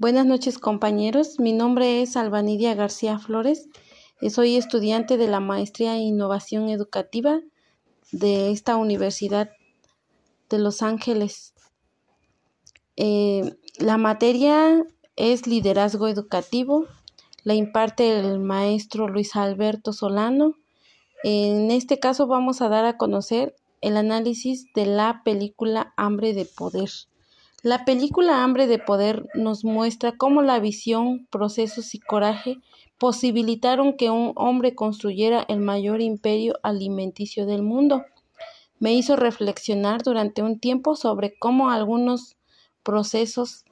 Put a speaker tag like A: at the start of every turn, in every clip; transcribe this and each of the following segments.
A: Buenas noches compañeros, mi nombre es Albanidia García Flores, soy estudiante de la Maestría en Innovación Educativa de esta Universidad de Los Ángeles. Eh, la materia es liderazgo educativo, la imparte el maestro Luis Alberto Solano. En este caso vamos a dar a conocer el análisis de la película Hambre de Poder. La película Hambre de Poder nos muestra cómo la visión, procesos y coraje posibilitaron que un hombre construyera el mayor imperio alimenticio del mundo. Me hizo reflexionar durante un tiempo sobre cómo algunos procesos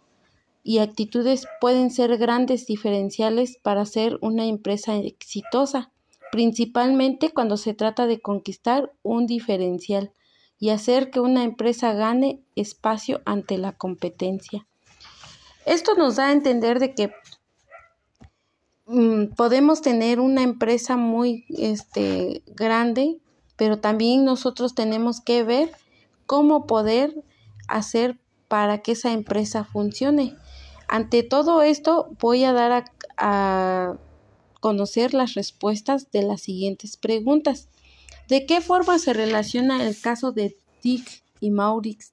A: y actitudes pueden ser grandes diferenciales para ser una empresa exitosa, principalmente cuando se trata de conquistar un diferencial y hacer que una empresa gane espacio ante la competencia. Esto nos da a entender de que mm, podemos tener una empresa muy este, grande, pero también nosotros tenemos que ver cómo poder hacer para que esa empresa funcione. Ante todo esto, voy a dar a, a conocer las respuestas de las siguientes preguntas. ¿De qué forma se relaciona el caso de Dick y Maurix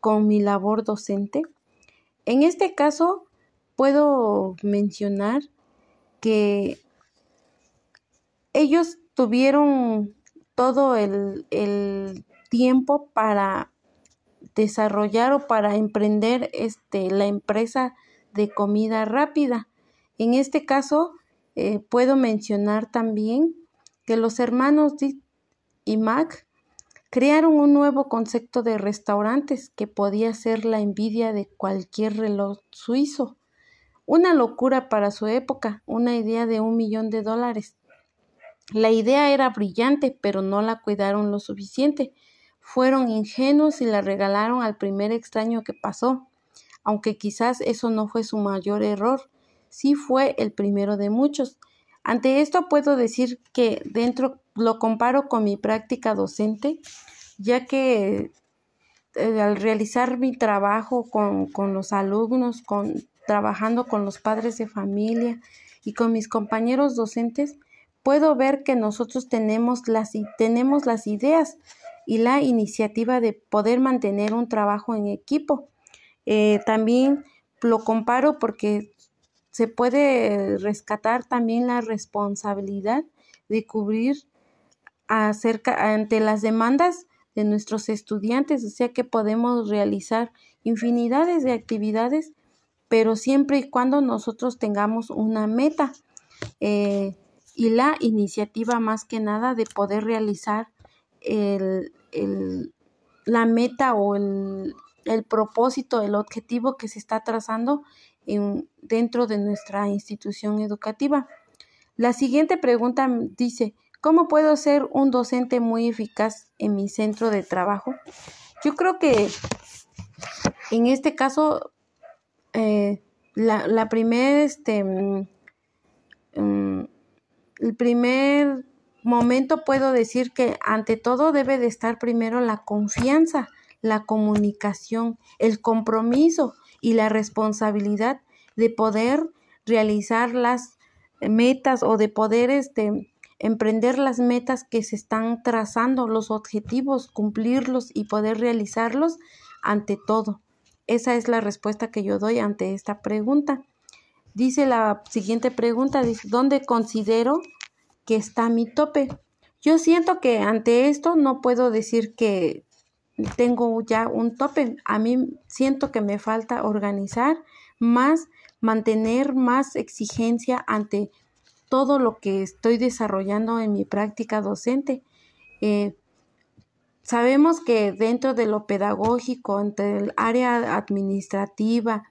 A: con mi labor docente? En este caso, puedo mencionar que ellos tuvieron todo el, tiempo para desarrollar o para emprender este, la empresa de comida rápida. En este caso, eh, puedo mencionar también que los hermanos y Mac crearon un nuevo concepto de restaurantes que podía ser la envidia de cualquier reloj suizo. Una locura para su época, una idea de un millón de dólares. La idea era brillante, pero no la cuidaron lo suficiente. Fueron ingenuos y la regalaron al primer extraño que pasó. Aunque quizás eso no fue su mayor error, sí fue el primero de muchos. Ante esto puedo decir que dentro lo comparo con mi práctica docente, ya que eh, al realizar mi trabajo con, con los alumnos, trabajando con los padres de familia y con mis compañeros docentes, puedo ver que nosotros tenemos las, tenemos las ideas y la iniciativa de poder mantener un trabajo en equipo. Eh, también lo comparo porque se puede rescatar también la responsabilidad de cubrir acerca ante las demandas de nuestros estudiantes, o sea que podemos realizar infinidades de actividades, pero siempre y cuando nosotros tengamos una meta eh, y la iniciativa más que nada de poder realizar el, el, la meta o el, el, propósito, el objetivo que se está trazando en, dentro de nuestra institución educativa. La siguiente pregunta dice, ¿Cómo puedo ser un docente muy eficaz en mi centro de trabajo? Yo creo que en este caso, eh, la, la primer, este, mm, mm, el primer momento puedo decir que ante todo debe de estar primero la confianza, la comunicación, el compromiso y la responsabilidad de poder realizar las metas o de poder este emprender las metas que se están trazando, los objetivos, cumplirlos y poder realizarlos ante todo. Esa es la respuesta que yo doy ante esta pregunta. Dice la siguiente pregunta, ¿dónde considero que está mi tope? Yo siento que ante esto no puedo decir que tengo ya un tope. A mí siento que me falta organizar más, mantener más exigencia ante todo lo que estoy desarrollando en mi práctica docente. Eh, sabemos que dentro de lo pedagógico, entre el área administrativa,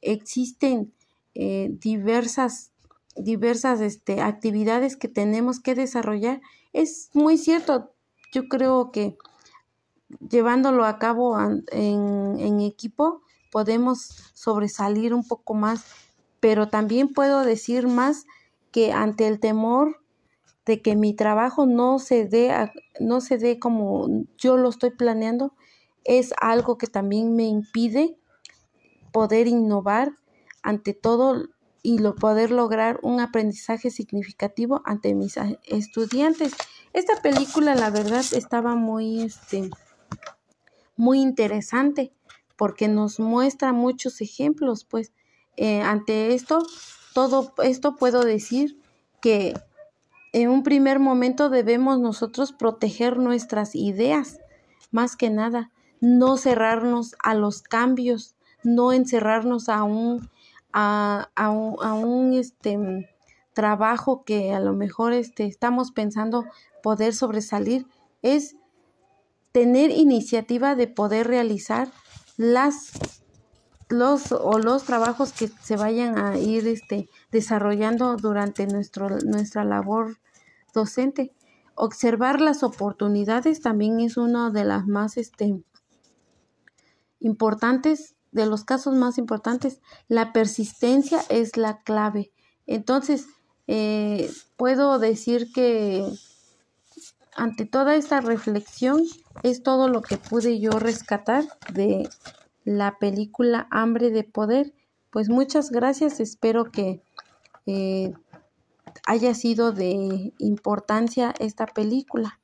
A: existen eh, diversas, diversas este, actividades que tenemos que desarrollar. Es muy cierto, yo creo que llevándolo a cabo en, en equipo podemos sobresalir un poco más, pero también puedo decir más que ante el temor de que mi trabajo no se dé no se dé como yo lo estoy planeando es algo que también me impide poder innovar ante todo y lo poder lograr un aprendizaje significativo ante mis estudiantes. Esta película la verdad estaba muy este muy interesante porque nos muestra muchos ejemplos, pues eh, ante esto todo esto puedo decir que en un primer momento debemos nosotros proteger nuestras ideas, más que nada, no cerrarnos a los cambios, no encerrarnos a un, a, a un, este, trabajo que a lo mejor este, estamos pensando poder sobresalir, es tener iniciativa de poder realizar las los o los trabajos que se vayan a ir este desarrollando durante nuestro nuestra labor docente. Observar las oportunidades también es uno de las más este importantes de los casos más importantes. La persistencia es la clave. Entonces, eh, puedo decir que ante toda esta reflexión es todo lo que pude yo rescatar de la película Hambre de Poder. Pues muchas gracias, espero que eh, haya sido de importancia esta película.